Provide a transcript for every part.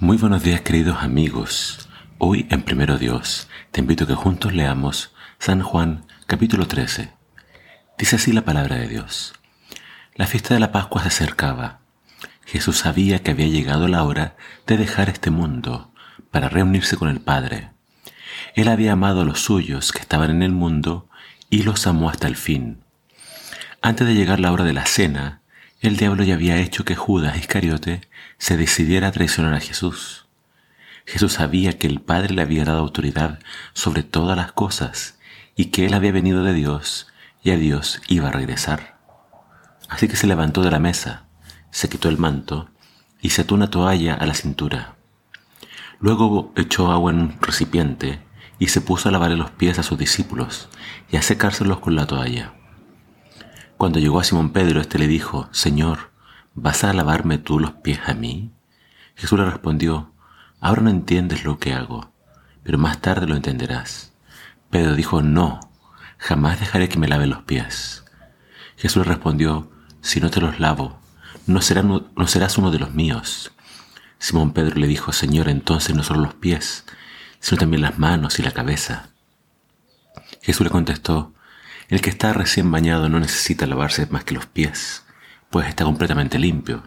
Muy buenos días queridos amigos. Hoy en Primero Dios te invito que juntos leamos San Juan capítulo 13. Dice así la palabra de Dios. La fiesta de la Pascua se acercaba. Jesús sabía que había llegado la hora de dejar este mundo para reunirse con el Padre. Él había amado a los suyos que estaban en el mundo y los amó hasta el fin. Antes de llegar la hora de la cena, el diablo ya había hecho que Judas Iscariote se decidiera a traicionar a Jesús. Jesús sabía que el Padre le había dado autoridad sobre todas las cosas y que él había venido de Dios y a Dios iba a regresar. Así que se levantó de la mesa, se quitó el manto y se ató una toalla a la cintura. Luego echó agua en un recipiente y se puso a lavarle los pies a sus discípulos y a secárselos con la toalla. Cuando llegó a Simón Pedro, éste le dijo, Señor, ¿vas a lavarme tú los pies a mí? Jesús le respondió, Ahora no entiendes lo que hago, pero más tarde lo entenderás. Pedro dijo, No, jamás dejaré que me lave los pies. Jesús le respondió, Si no te los lavo, no, no serás uno de los míos. Simón Pedro le dijo, Señor, entonces no solo los pies, sino también las manos y la cabeza. Jesús le contestó, el que está recién bañado no necesita lavarse más que los pies, pues está completamente limpio,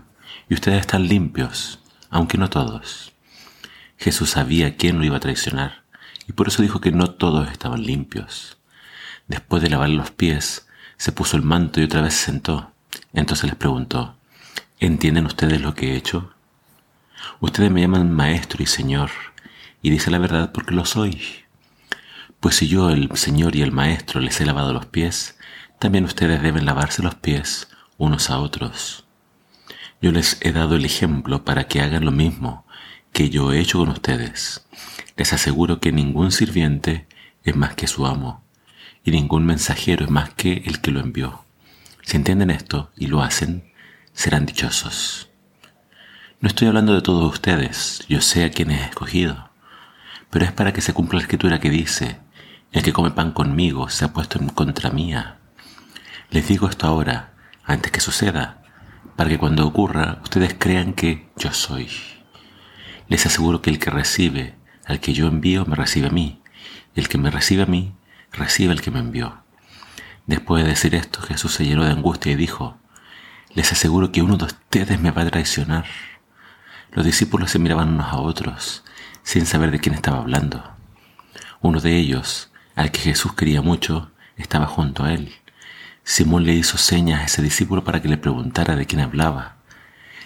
y ustedes están limpios, aunque no todos. Jesús sabía quién lo iba a traicionar, y por eso dijo que no todos estaban limpios. Después de lavar los pies, se puso el manto y otra vez se sentó. Entonces les preguntó, ¿entienden ustedes lo que he hecho? Ustedes me llaman maestro y señor, y dice la verdad porque lo soy. Pues si yo, el Señor y el Maestro, les he lavado los pies, también ustedes deben lavarse los pies unos a otros. Yo les he dado el ejemplo para que hagan lo mismo que yo he hecho con ustedes. Les aseguro que ningún sirviente es más que su amo, y ningún mensajero es más que el que lo envió. Si entienden esto y lo hacen, serán dichosos. No estoy hablando de todos ustedes, yo sé a quién he escogido, pero es para que se cumpla la escritura que dice, el que come pan conmigo se ha puesto en contra mía. Les digo esto ahora, antes que suceda, para que cuando ocurra ustedes crean que yo soy. Les aseguro que el que recibe al que yo envío me recibe a mí, y el que me recibe a mí recibe al que me envió. Después de decir esto, Jesús se llenó de angustia y dijo, les aseguro que uno de ustedes me va a traicionar. Los discípulos se miraban unos a otros, sin saber de quién estaba hablando. Uno de ellos, al que Jesús quería mucho, estaba junto a él. Simón le hizo señas a ese discípulo para que le preguntara de quién hablaba.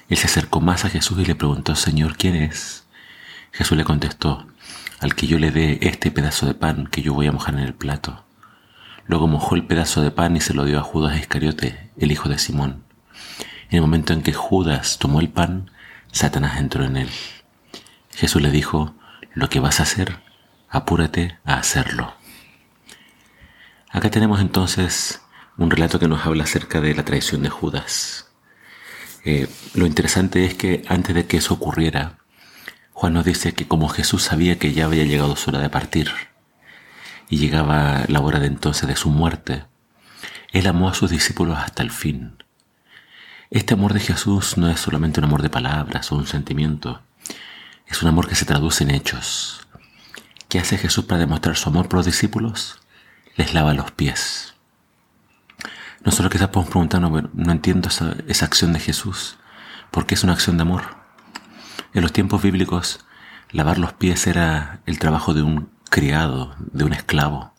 Él se acercó más a Jesús y le preguntó, Señor, ¿quién es? Jesús le contestó, al que yo le dé este pedazo de pan que yo voy a mojar en el plato. Luego mojó el pedazo de pan y se lo dio a Judas Iscariote, el hijo de Simón. En el momento en que Judas tomó el pan, Satanás entró en él. Jesús le dijo, lo que vas a hacer, apúrate a hacerlo. Acá tenemos entonces un relato que nos habla acerca de la traición de Judas. Eh, lo interesante es que antes de que eso ocurriera, Juan nos dice que como Jesús sabía que ya había llegado su hora de partir y llegaba la hora de entonces de su muerte, Él amó a sus discípulos hasta el fin. Este amor de Jesús no es solamente un amor de palabras o un sentimiento, es un amor que se traduce en hechos. ¿Qué hace Jesús para demostrar su amor por los discípulos? Les lava los pies. Nosotros quizás podemos preguntarnos, no entiendo esa, esa acción de Jesús, porque es una acción de amor. En los tiempos bíblicos, lavar los pies era el trabajo de un criado, de un esclavo.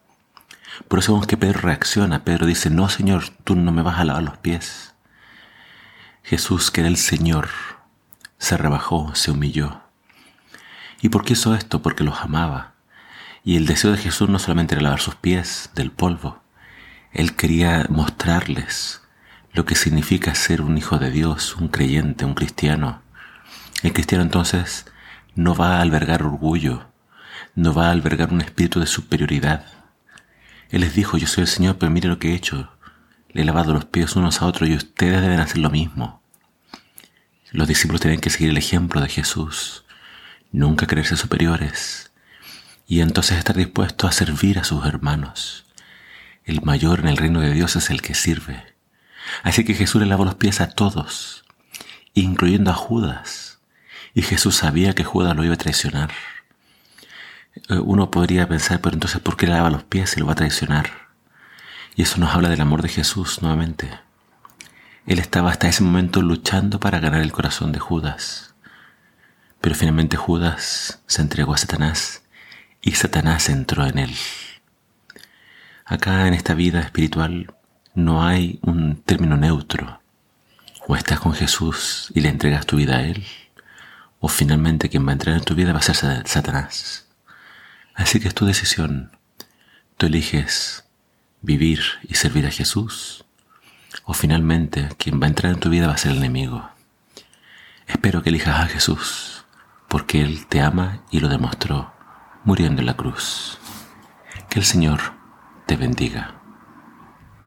Por eso vemos que Pedro reacciona. Pedro dice, no Señor, tú no me vas a lavar los pies. Jesús, que era el Señor, se rebajó, se humilló. ¿Y por qué hizo esto? Porque los amaba. Y el deseo de Jesús no solamente era lavar sus pies del polvo, Él quería mostrarles lo que significa ser un hijo de Dios, un creyente, un cristiano. El cristiano entonces no va a albergar orgullo, no va a albergar un espíritu de superioridad. Él les dijo, yo soy el Señor, pero mire lo que he hecho. Le he lavado los pies unos a otros y ustedes deben hacer lo mismo. Los discípulos tienen que seguir el ejemplo de Jesús, nunca creerse superiores, y entonces estar dispuesto a servir a sus hermanos. El mayor en el reino de Dios es el que sirve. Así que Jesús le lavó los pies a todos, incluyendo a Judas. y Jesús sabía que Judas lo iba a traicionar. Eh, uno podría pensar, pero entonces ¿por qué le lava los pies y lo va a traicionar? Y eso nos habla del amor de Jesús nuevamente. Él estaba hasta ese momento luchando para ganar el corazón de Judas. Pero finalmente Judas se entregó a Satanás y Satanás entró en él. Acá en esta vida espiritual no hay un término neutro. O estás con Jesús y le entregas tu vida a Él, o finalmente quien va a entrar en tu vida va a ser Satanás. Así que es tu decisión. Tú eliges vivir y servir a Jesús, o finalmente quien va a entrar en tu vida va a ser el enemigo. Espero que elijas a Jesús, porque Él te ama y lo demostró muriendo en la cruz. Que el Señor te bendiga.